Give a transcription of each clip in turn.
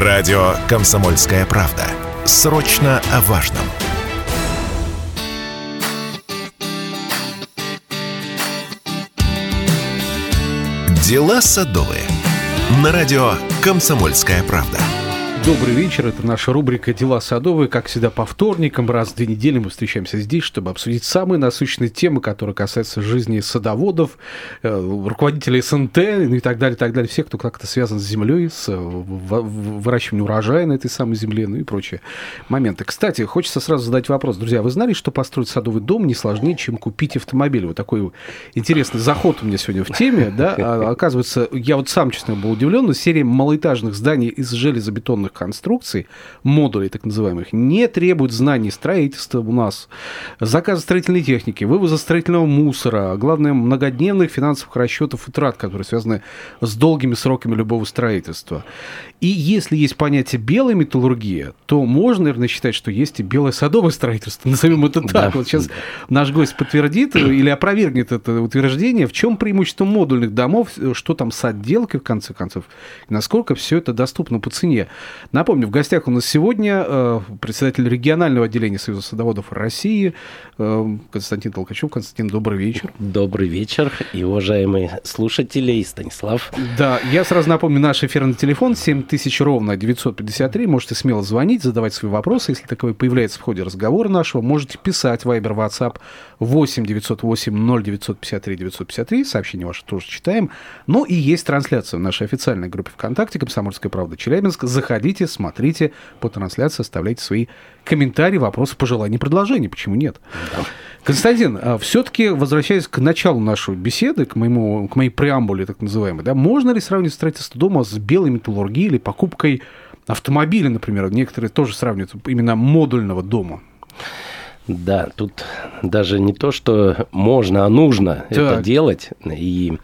Радио «Комсомольская правда». Срочно о важном. Дела садовые. На радио «Комсомольская правда». Добрый вечер, это наша рубрика «Дела садовые». Как всегда, по вторникам, раз в две недели мы встречаемся здесь, чтобы обсудить самые насущные темы, которые касаются жизни садоводов, э, руководителей СНТ ну и так далее, так далее. Всех, кто как-то связан с землей, с э, выращиванием урожая на этой самой земле, ну и прочие моменты. Кстати, хочется сразу задать вопрос. Друзья, вы знали, что построить садовый дом не сложнее, чем купить автомобиль? Вот такой интересный заход у меня сегодня в теме, да. А, оказывается, я вот сам, честно, был удивлен, но серия малоэтажных зданий из железобетонных конструкций, модулей так называемых, не требуют знаний строительства у нас, заказа строительной техники, вывоза строительного мусора, а главное, многодневных финансовых расчетов и трат, которые связаны с долгими сроками любого строительства. И если есть понятие белая металлургия, то можно, наверное, считать, что есть и белое садовое строительство. Назовем это так. Да. Вот сейчас наш гость подтвердит или опровергнет это утверждение. В чем преимущество модульных домов, что там с отделкой, в конце концов, насколько все это доступно по цене. Напомню, в гостях у нас сегодня э, председатель регионального отделения Союза садоводов России э, Константин Толкачев. Константин, добрый вечер. Добрый вечер и уважаемые слушатели, и Станислав. Да, я сразу напомню наш эфирный телефон 7000 ровно 953. Можете смело звонить, задавать свои вопросы. Если таковой появляется в ходе разговора нашего, можете писать Viber, WhatsApp 8 908 0953 953. Сообщение ваше тоже читаем. Ну и есть трансляция в нашей официальной группе ВКонтакте «Комсомольская правда Челябинск». Заходите, смотрите по трансляции, оставляйте свои комментарии, вопросы, пожелания, предложения. Почему нет? Да. Константин, а все-таки возвращаясь к началу нашей беседы, к, моему, к моей преамбуле так называемой, да, можно ли сравнить строительство дома с белой металлургией или покупкой автомобиля, например? Некоторые тоже сравнивают именно модульного дома. Да, тут даже не то, что можно, а нужно так. это делать. И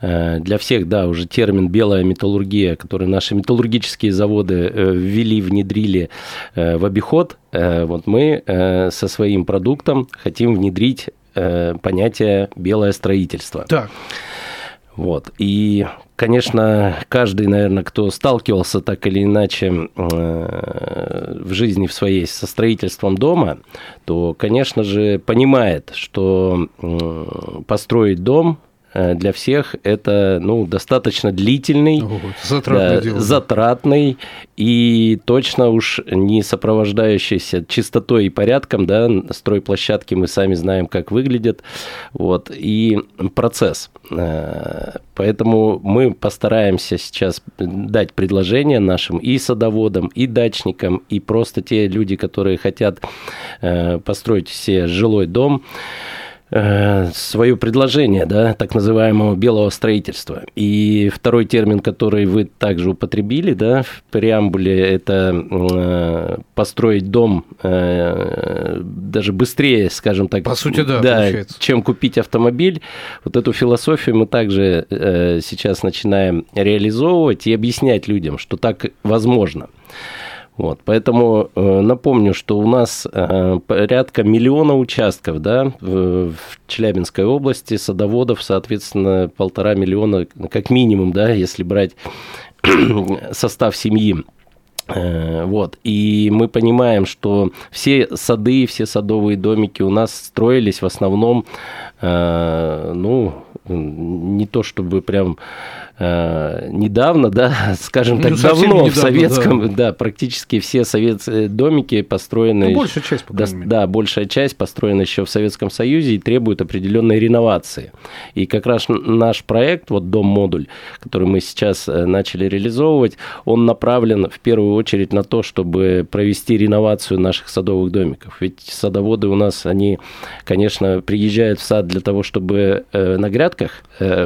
э, для всех, да, уже термин белая металлургия, который наши металлургические заводы э, ввели, внедрили э, в обиход, э, вот мы э, со своим продуктом хотим внедрить э, понятие белое строительство. Так. Вот. И конечно, каждый, наверное, кто сталкивался так или иначе э, в жизни в своей со строительством дома, то, конечно же, понимает, что построить дом Э, для всех это ну, достаточно длительный, Ого, затратный, да, затратный и точно уж не сопровождающийся чистотой и порядком, да, стройплощадки мы сами знаем, как выглядят, вот, и процесс. Э, поэтому мы постараемся сейчас дать предложение нашим и садоводам, и дачникам, и просто те люди, которые хотят э, построить себе жилой дом, Э, свое предложение, да, так называемого белого строительства. И второй термин, который вы также употребили, да, в преамбуле, это э, построить дом э, даже быстрее, скажем так, по сути, да, да чем купить автомобиль. Вот эту философию мы также сейчас начинаем реализовывать и объяснять людям, что так возможно. Вот, поэтому э, напомню, что у нас э, порядка миллиона участков да, в, в Челябинской области, садоводов, соответственно, полтора миллиона, как минимум, да, если брать состав семьи. Э, вот. И мы понимаем, что все сады, все садовые домики у нас строились в основном, э, ну, не то чтобы прям Э, недавно, да, скажем ну, так, давно недавно, в советском, да. да, практически все советские домики построены... Ну, большая часть, по да, да, большая часть построена еще в Советском Союзе и требует определенной реновации. И как раз наш проект, вот дом-модуль, который мы сейчас начали реализовывать, он направлен в первую очередь на то, чтобы провести реновацию наших садовых домиков. Ведь садоводы у нас, они, конечно, приезжают в сад для того, чтобы э, на грядках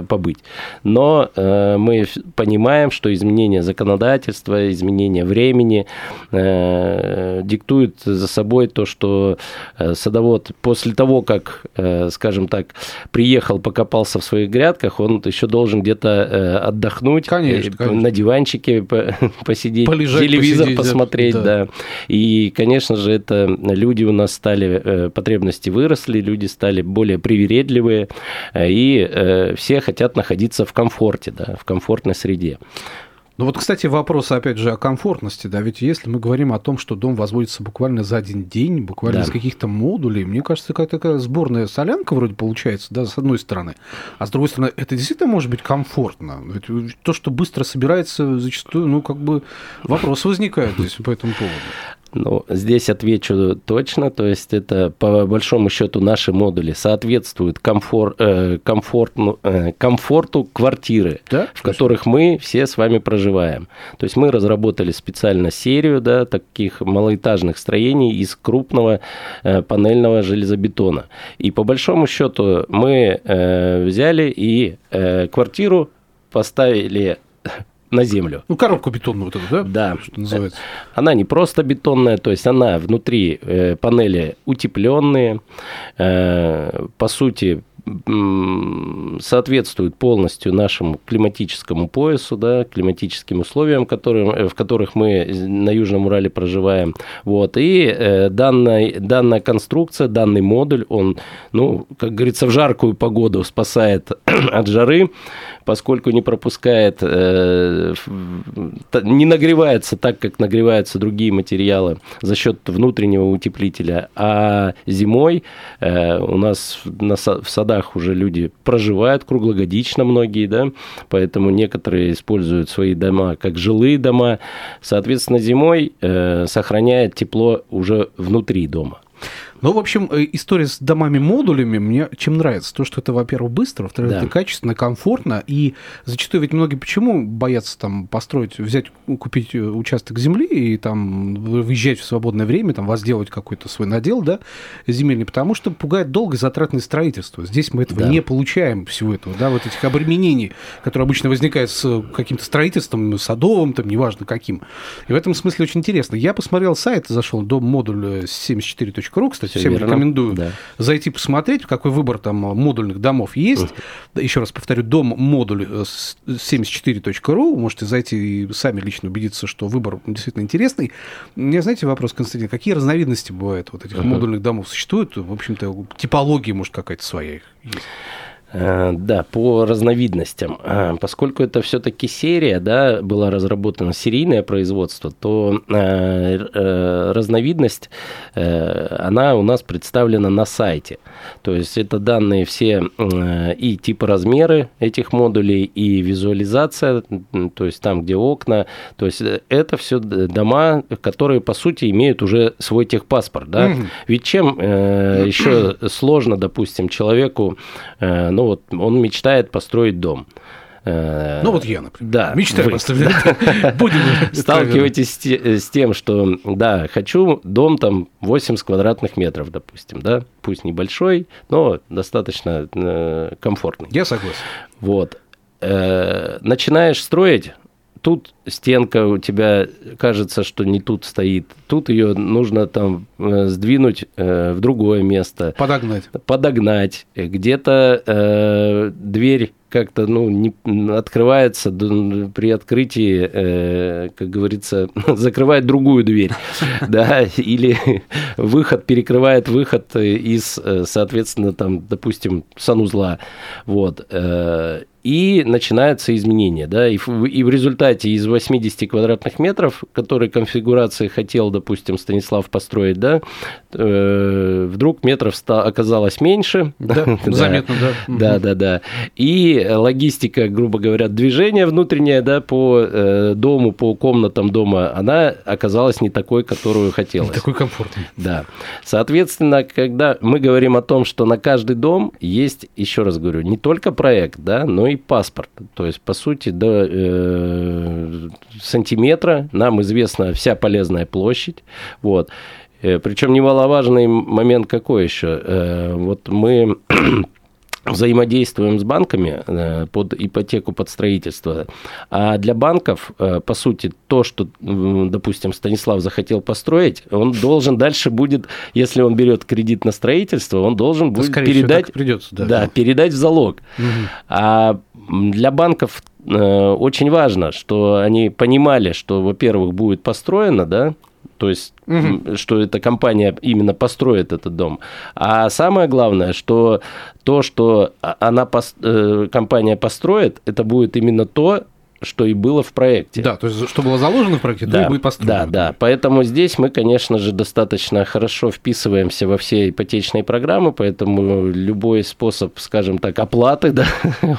побыть, но мы понимаем, что изменение законодательства, изменение времени э, диктуют за собой то, что э, садовод после того, как, э, скажем так, приехал, покопался в своих грядках, он еще должен где-то отдохнуть, конечно, конечно. на диванчике посидеть, Полежать, телевизор посидеть, посмотреть, да. да. И, конечно же, это люди у нас стали, потребности выросли, люди стали более привередливые, и все хотят находиться в комфорте, да, в комфортной среде. Ну вот, кстати, вопрос, опять же, о комфортности, да, ведь если мы говорим о том, что дом возводится буквально за один день, буквально да. из каких-то модулей, мне кажется, какая-то такая сборная солянка вроде получается, да, с одной стороны, а с другой стороны, это действительно может быть комфортно, ведь то, что быстро собирается, зачастую, ну, как бы вопрос возникает здесь по этому поводу. Ну, здесь отвечу точно, то есть это по большому счету наши модули соответствуют комфор, э, комфортну, э, комфорту квартиры, да? в которых мы все с вами проживаем. То есть мы разработали специально серию да, таких малоэтажных строений из крупного э, панельного железобетона. И по большому счету мы э, взяли и э, квартиру поставили на землю. Ну, коробку бетонную вот эту, да? Да. Что называется. Она не просто бетонная, то есть она внутри э, панели утепленные, э, по сути, соответствует полностью нашему климатическому поясу, да, климатическим условиям, которым, э, в которых мы на Южном Урале проживаем. Вот. И э, данная, данная конструкция, данный модуль, он, ну, как говорится, в жаркую погоду спасает от жары, поскольку не пропускает, э, не нагревается так, как нагреваются другие материалы за счет внутреннего утеплителя. А зимой э, у нас в садах уже люди проживают круглогодично многие, да, поэтому некоторые используют свои дома как жилые дома. Соответственно, зимой э, сохраняет тепло уже внутри дома. Ну, в общем, э, история с домами-модулями мне чем нравится. То, что это, во-первых, быстро, во-вторых, да. это качественно, комфортно. И зачастую ведь многие почему боятся там построить, взять, купить э, участок земли и там выезжать в свободное время, там возделать какой-то свой надел, да, земельный, потому что пугает долгое затратное строительство. Здесь мы этого да. не получаем, всего этого, да, вот этих обременений, которые обычно возникают с каким-то строительством, садовым, там, неважно каким. И в этом смысле очень интересно. Я посмотрел сайт, зашел дом модуль 74.ru, кстати, кстати, всем верно. рекомендую да. зайти посмотреть, какой выбор там модульных домов есть. Uh-huh. Еще раз повторю, дом модуль 74.ru. Можете зайти и сами лично убедиться, что выбор действительно интересный. У меня, знаете, вопрос, Константин, какие разновидности бывают вот этих uh-huh. модульных домов? Существуют, в общем-то, типология, может, какая-то своя есть? Э, да, по разновидностям. Э, поскольку это все-таки серия, да, была разработана серийное производство, то э, разновидность, она у нас представлена на сайте. То есть это данные все и типы размеры этих модулей, и визуализация, то есть там, где окна. То есть это все дома, которые, по сути, имеют уже свой техпаспорт. Да? Ведь чем еще сложно, допустим, человеку ну вот он мечтает построить дом. Э, ну вот я, например. Да. Мечтаю построить. Будем Сталкиваетесь с тем, что, да, хочу дом там 80 квадратных метров, допустим, да, пусть небольшой, но достаточно э, комфортный. Я согласен. Вот. Э, начинаешь строить, тут стенка у тебя кажется, что не тут стоит, тут ее нужно там э, сдвинуть э, в другое место. Подогнать. Подогнать. Где-то э, дверь как-то ну, не, открывается при открытии, э, как говорится, закрывает другую дверь, да, или выход перекрывает выход из, э, соответственно, там, допустим, санузла, вот, э, и начинаются изменения, да, и в, и в результате из 80 квадратных метров, которые конфигурации хотел, допустим, Станислав построить, да, э, вдруг метров ста оказалось меньше. Да, заметно, да. Да, да, да. И логистика, грубо говоря, движения внутреннее, да, по э, дому, по комнатам дома, она оказалась не такой, которую хотелось. Не такой комфортный. Да. Соответственно, когда мы говорим о том, что на каждый дом есть, еще раз говорю, не только проект, да, но и паспорт. То есть, по сути, до э, сантиметра нам известна вся полезная площадь. Вот. Э, Причем немаловажный момент какой еще? Э, вот мы взаимодействуем с банками э, под ипотеку, под строительство. А для банков, по сути, то, что, допустим, Станислав захотел построить, он должен дальше будет, если он берет кредит на строительство, он должен будет передать, придется, да. Да, передать в залог. Угу. А для банков очень важно, что они понимали, что, во-первых, будет построено, да, то есть, угу. что эта компания именно построит этот дом. А самое главное, что то, что она, э, компания построит, это будет именно то, что и было в проекте. Да, то есть что было заложено в проекте, да, то и будет построено. Да, да. Поэтому здесь мы, конечно же, достаточно хорошо вписываемся во все ипотечные программы, поэтому любой способ, скажем так, оплаты, да,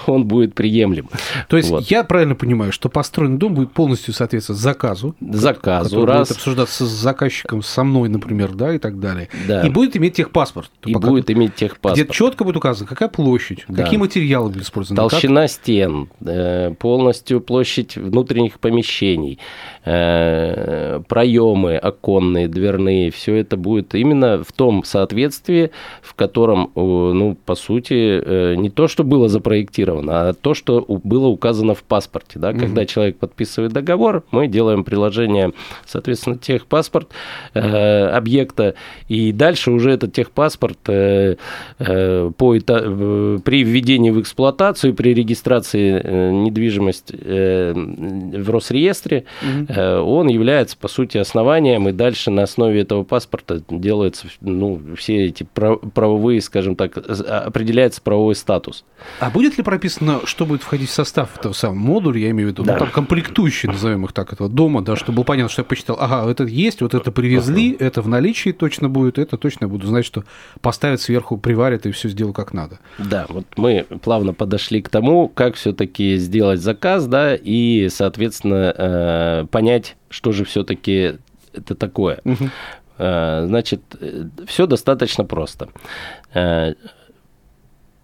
он будет приемлем. То есть вот. я правильно понимаю, что построенный дом будет полностью соответствовать заказу, заказу, раз. будет обсуждаться с заказчиком, со мной, например, да, и так далее. Да. И будет иметь техпаспорт. И будет иметь техпаспорт. Где четко будет указано, какая площадь, да. какие материалы были использованы. Толщина как... стен, э, полностью площадь внутренних помещений, э, проемы оконные, дверные, все это будет именно в том соответствии, в котором, ну, по сути, э, не то, что было запроектировано, а то, что было указано в паспорте. Да? Угу. Когда человек подписывает договор, мы делаем приложение, соответственно, техпаспорт э, объекта, и дальше уже этот техпаспорт э, э, по, э, при введении в эксплуатацию, при регистрации э, недвижимости э, в Росреестре, угу. э, он является, по сути, основанием, и дальше на основе этого паспорта делаются ну, все эти правовые, скажем так, определяется правовой статус. А будет ли прописано, что будет входить в состав этого самого модуля, я имею в виду, ну, да. ну, там комплектующие, назовем их так, этого дома, да, чтобы было понятно, что я почитал, ага, это есть, вот это привезли, uh-huh. это в наличии точно будет, это точно буду знать, что поставят сверху, приварят и все сделал как надо. Да, вот мы плавно подошли к тому, как все-таки сделать заказ, да, и, соответственно, э, понять, что же все-таки это такое. Uh-huh. Значит, э, все достаточно просто.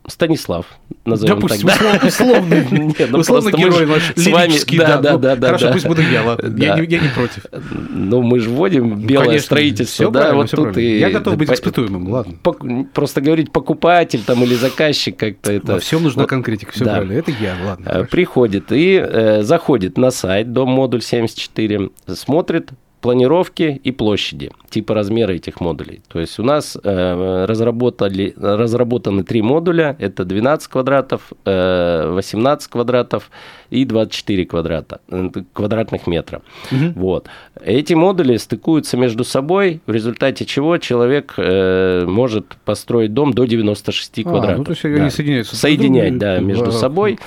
Станислав, назовем Допустим, так. условный, Нет, ну условный герой наш, с вами, да, да, да, да, Хорошо, пусть буду я, ладно, я, не, я не против. Ну, мы же вводим белое Конечно, строительство, да, вот тут и... Я готов быть испытуемым, ладно. Просто говорить покупатель там или заказчик как-то это... Во всем нужна конкретика, все да. правильно, это я, ладно. Хорошо. Приходит и э, заходит на сайт Дом Модуль 74, смотрит, планировки и площади, типа размера этих модулей. То есть у нас э, разработали, разработаны три модуля, это 12 квадратов, э, 18 квадратов и 24 квадрата, э, квадратных метра. Угу. Вот. Эти модули стыкуются между собой, в результате чего человек э, может построить дом до 96 а, квадратов. Ну, то есть они да. соединяются. Соединять, да, между собой.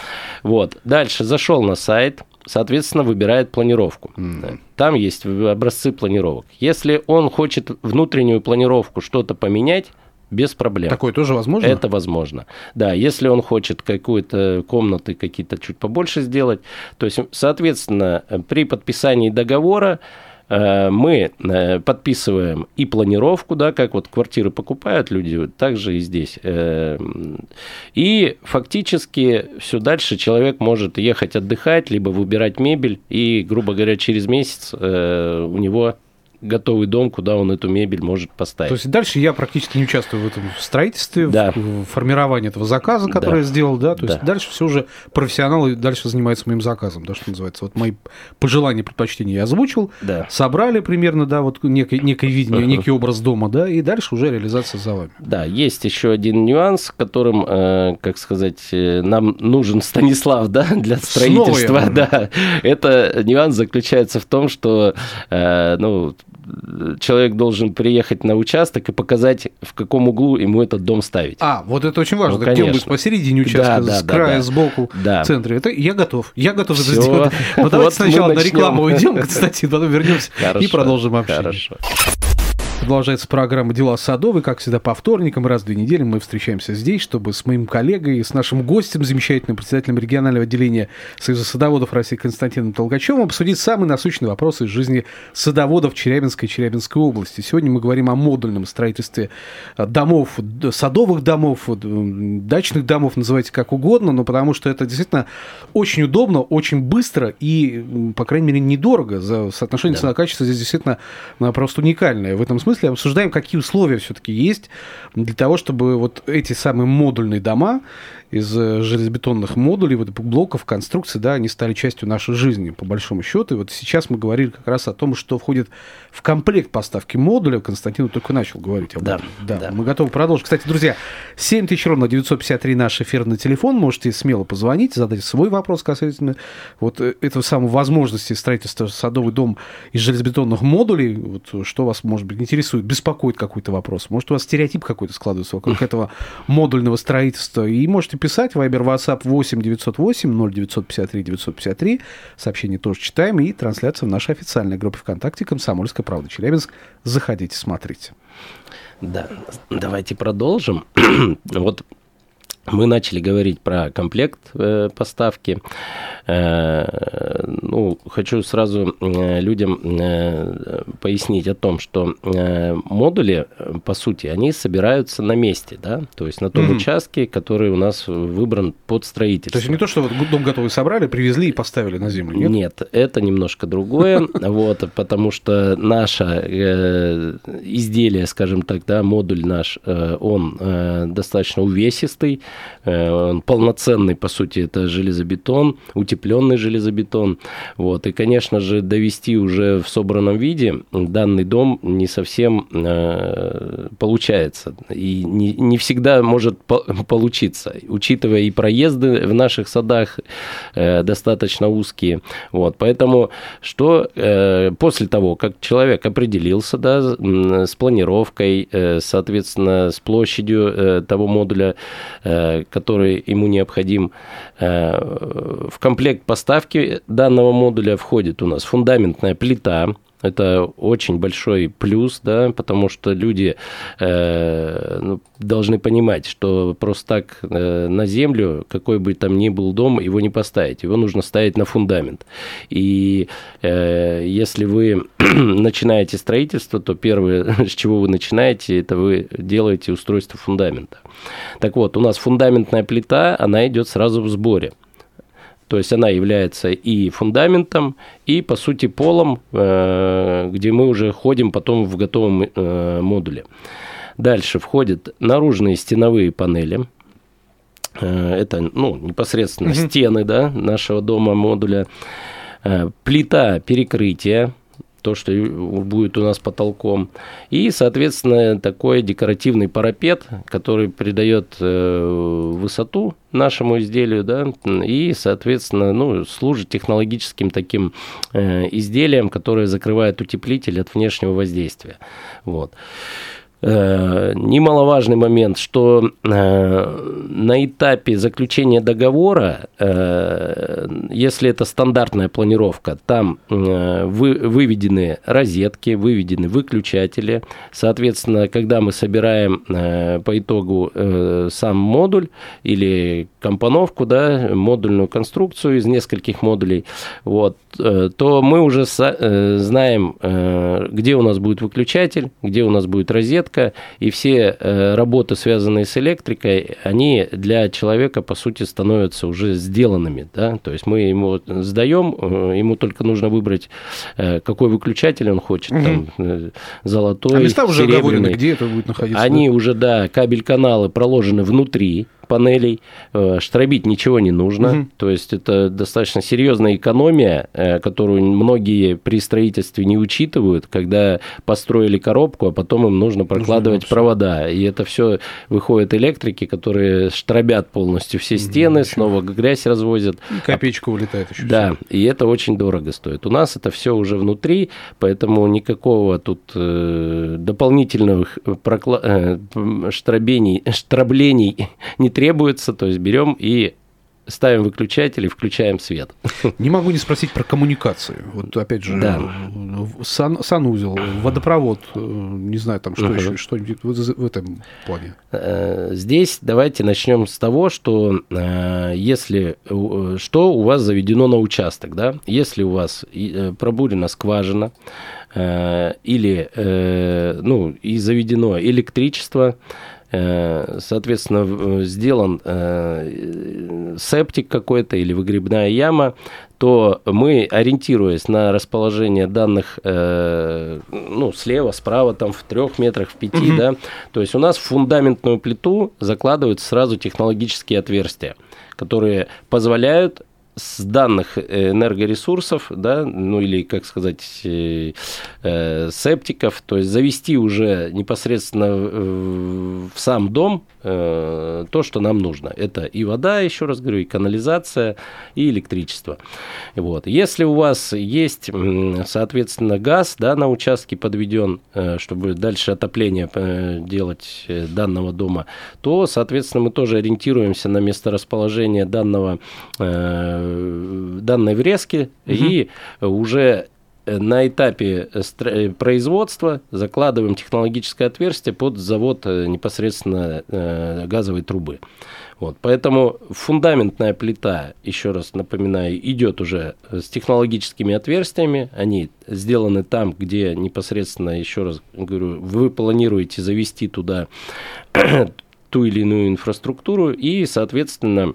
Вот. Дальше зашел на сайт, соответственно, выбирает планировку. Mm. Там есть образцы планировок. Если он хочет внутреннюю планировку что-то поменять, без проблем. Такое тоже возможно? Это возможно. Да, если он хочет какую-то комнаты какие-то чуть побольше сделать, то есть, соответственно, при подписании договора мы э, подписываем и планировку, да, как вот квартиры покупают люди, также и здесь. Э, и фактически все дальше человек может ехать отдыхать, либо выбирать мебель, и, грубо говоря, через месяц у него готовый дом, куда он эту мебель может поставить. То есть дальше я практически не участвую в этом строительстве, да. в формировании этого заказа, который да. я сделал, да, то есть да. дальше все уже профессионалы дальше занимаются моим заказом, да, что называется. Вот мои пожелания, предпочтения я озвучил, да. собрали примерно, да, вот некое, некое видение, uh-huh. некий образ дома, да, и дальше уже реализация за вами. Да, есть еще один нюанс, которым, э, как сказать, э, нам нужен Станислав, да, для строительства, да. Это нюанс заключается в том, что, э, ну, человек должен приехать на участок и показать, в каком углу ему этот дом ставить. А, вот это очень важно. Ну, где он будет посередине участка, да, с да, края, да, сбоку, да. в центре. Это я готов. Я готов это сделать. Но давайте сначала на рекламу уйдем, кстати, потом вернемся и продолжим общение. Хорошо. Продолжается программа «Дела Садовой». Как всегда, по вторникам, раз в две недели мы встречаемся здесь, чтобы с моим коллегой, с нашим гостем, замечательным председателем регионального отделения Союза садоводов России Константином Толкачевым обсудить самые насущные вопросы из жизни садоводов Челябинской и Челябинской области. Сегодня мы говорим о модульном строительстве домов, садовых домов, дачных домов, называйте как угодно, но потому что это действительно очень удобно, очень быстро и, по крайней мере, недорого. За соотношение да. цена-качество здесь действительно просто уникальное. В этом смысле обсуждаем, какие условия все-таки есть для того, чтобы вот эти самые модульные дома из э, железобетонных модулей, вот блоков, конструкций, да, они стали частью нашей жизни, по большому счету. И вот сейчас мы говорили как раз о том, что входит в комплект поставки модуля. Константин только начал говорить об да, этом. Да, да, мы готовы продолжить. Кстати, друзья, 7 тысяч ровно 953 наш эфирный телефон. Можете смело позвонить, задать свой вопрос касательно вот э, этого самого возможности строительства садовый дом из железобетонных модулей. Вот, что вас, может быть, интересует интересует, беспокоит какой-то вопрос, может, у вас стереотип какой-то складывается вокруг этого модульного строительства, и можете писать Viber WhatsApp 8 908 0953 953, сообщение тоже читаем, и трансляция в нашей официальной группе ВКонтакте «Комсомольская правда Челябинск». Заходите, смотрите. Да, давайте продолжим. вот мы начали говорить про комплект э, поставки. Э, ну, хочу сразу э, людям пояснить о том, что модули, по сути, они собираются на месте, да, то есть на том mm-hmm. участке, который у нас выбран под строительство. То есть не то, что вот дом готовый собрали, привезли и поставили на землю, нет? Нет, это немножко другое, вот, потому что наше изделие, скажем так, да, модуль наш, он достаточно увесистый, он полноценный, по сути, это железобетон, утепленный железобетон. Вот. И, конечно же, довести уже в собранном виде данный дом не совсем э, получается. И не, не всегда может по получиться, учитывая и проезды в наших садах э, достаточно узкие. Вот. Поэтому что э, после того, как человек определился да, с планировкой, э, соответственно, с площадью э, того модуля, э, который ему необходим, э, в комплект поставки данного модуля входит у нас фундаментная плита, это очень большой плюс, да, потому что люди э, ну, должны понимать, что просто так э, на землю, какой бы там ни был дом, его не поставить. Его нужно ставить на фундамент. И э, если вы начинаете строительство, то первое, с чего вы начинаете, это вы делаете устройство фундамента. Так вот, у нас фундаментная плита, она идет сразу в сборе. То есть она является и фундаментом, и, по сути, полом, э, где мы уже ходим потом в готовом э, модуле. Дальше входят наружные стеновые панели. Э, это ну, непосредственно угу. стены да, нашего дома модуля. Плита перекрытия, то, что будет у нас потолком. И, соответственно, такой декоративный парапет, который придает э, высоту нашему изделию, да, и, соответственно, ну, служит технологическим таким э, изделием, которое закрывает утеплитель от внешнего воздействия. Вот. Э, немаловажный момент, что э, на этапе заключения договора, э, если это стандартная планировка, там выведены розетки, выведены выключатели. Соответственно, когда мы собираем по итогу сам модуль или компоновку, да, модульную конструкцию из нескольких модулей, вот, то мы уже знаем, где у нас будет выключатель, где у нас будет розетка, электрика, и все э, работы, связанные с электрикой, они для человека, по сути, становятся уже сделанными. Да? То есть мы ему сдаем, э, ему только нужно выбрать, э, какой выключатель он хочет, угу. там, золотой, А места уже оговорены, где это будет находиться? Они уже, да, кабель-каналы проложены внутри, панелей, э, штробить ничего не нужно. Угу. То есть это достаточно серьезная экономия, э, которую многие при строительстве не учитывают, когда построили коробку, а потом им нужно прокладывать нужно провода. И это все выходят электрики, которые штробят полностью все стены, угу. снова грязь развозят. И копеечка улетает еще. Да, и это очень дорого стоит. У нас это все уже внутри, поэтому никакого тут э, дополнительных прокла... штробений, штроблений не требуется, то есть берем и ставим выключатель и включаем свет. Не могу не спросить про коммуникацию. Вот опять же, да. сан, санузел, водопровод, э, не знаю, там что угу. еще, что-нибудь в, этом плане. Э, здесь давайте начнем с того, что э, если что у вас заведено на участок, да, если у вас пробурена скважина или ну и заведено электричество, соответственно, сделан э, септик какой-то или выгребная яма, то мы, ориентируясь на расположение данных, э, ну, слева, справа, там, в трех метрах, в пяти, mm-hmm. да, то есть у нас в фундаментную плиту закладываются сразу технологические отверстия, которые позволяют с данных энергоресурсов, да, ну или, как сказать, э, э, септиков, то есть завести уже непосредственно в сам дом э, то, что нам нужно. Это и вода, еще раз говорю, и канализация, и электричество. Вот. Если у вас есть, соответственно, газ да, на участке подведен, э, чтобы дальше отопление э, делать э, данного дома, то, соответственно, мы тоже ориентируемся на месторасположение данного, данной врезки угу. и уже на этапе производства закладываем технологическое отверстие под завод непосредственно газовой трубы. Вот, поэтому фундаментная плита, еще раз напоминаю, идет уже с технологическими отверстиями. Они сделаны там, где непосредственно, еще раз говорю, вы планируете завести туда ту или иную инфраструктуру, и, соответственно, э,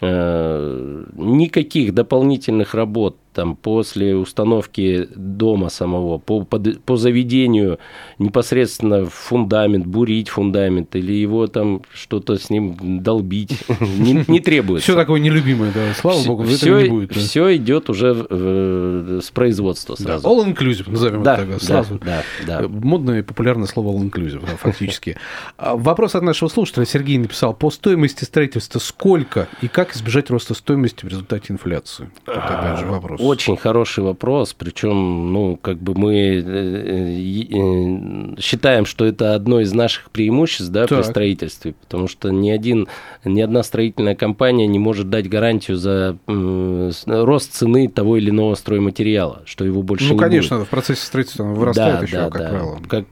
никаких дополнительных работ там, после установки дома самого, по, по, по заведению непосредственно фундамент, бурить фундамент или его там что-то с ним долбить, не, не требуется. Все такое нелюбимое, да, слава богу, все, не будет. Все идет уже э, с производства сразу. All inclusive, назовем это тогда, сразу. Да. Модное и популярное слово all inclusive, фактически. А вопрос от нашего слушателя. Сергей написал, по стоимости строительства сколько и как избежать роста стоимости в результате инфляции? Вот опять же вопрос. Очень хороший вопрос, причем, ну, как бы мы э, э, считаем, что это одно из наших преимуществ, да, так. при строительстве, потому что ни один, ни одна строительная компания не может дать гарантию за рост цены того или иного стройматериала, что его больше ну, не конечно, будет. в процессе строительства он вырастает да, еще, да, как да. правило. Как э,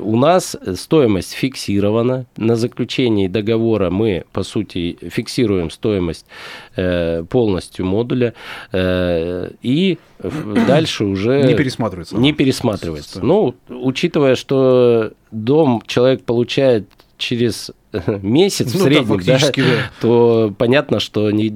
у нас стоимость фиксирована, на заключении договора мы, по сути, фиксируем стоимость полностью модуля, и дальше уже... Не пересматривается. Не пересматривается. Ну, учитывая, что дом человек получает через месяц ну, в среднем, да, да, то понятно, что не,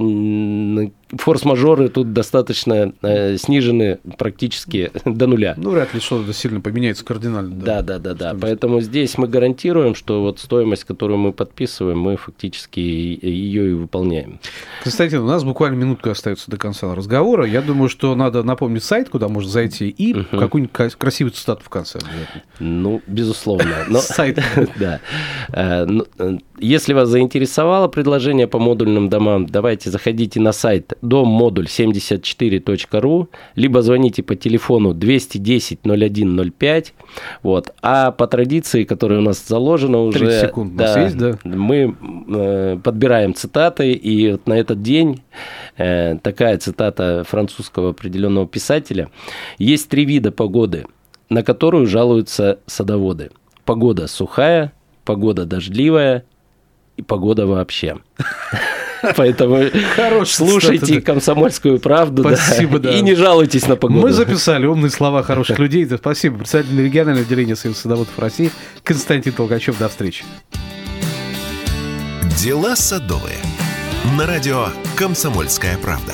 форс-мажоры тут достаточно э, снижены практически до нуля. Ну, вряд ли что-то сильно поменяется кардинально. Да, да, да, да. да. Поэтому здесь мы гарантируем, что вот стоимость, которую мы подписываем, мы фактически ее и выполняем. Константин, у нас буквально минутка остается до конца разговора. Я думаю, что надо напомнить сайт, куда можно зайти, и угу. какую-нибудь красивую цитату в конце. Ну, безусловно. Сайт. Да. Если вас заинтересовало предложение по модульным домам, давайте заходите на сайт доммодуль74.ру, либо звоните по телефону 210 0105. Вот. А по традиции, которая у нас заложена уже... секунд да, есть, да? Мы э, подбираем цитаты, и вот на этот день э, такая цитата французского определенного писателя. Есть три вида погоды, на которую жалуются садоводы. Погода сухая, погода дождливая и погода вообще. Поэтому Хорош, слушайте кстати, комсомольскую правду Спасибо, да, да. и не жалуйтесь на погоду. Мы записали умные слова хороших людей. Спасибо. Председатель регионального отделения Союза садоводов России Константин Толкачев. До встречи. Дела садовые. На радио «Комсомольская правда».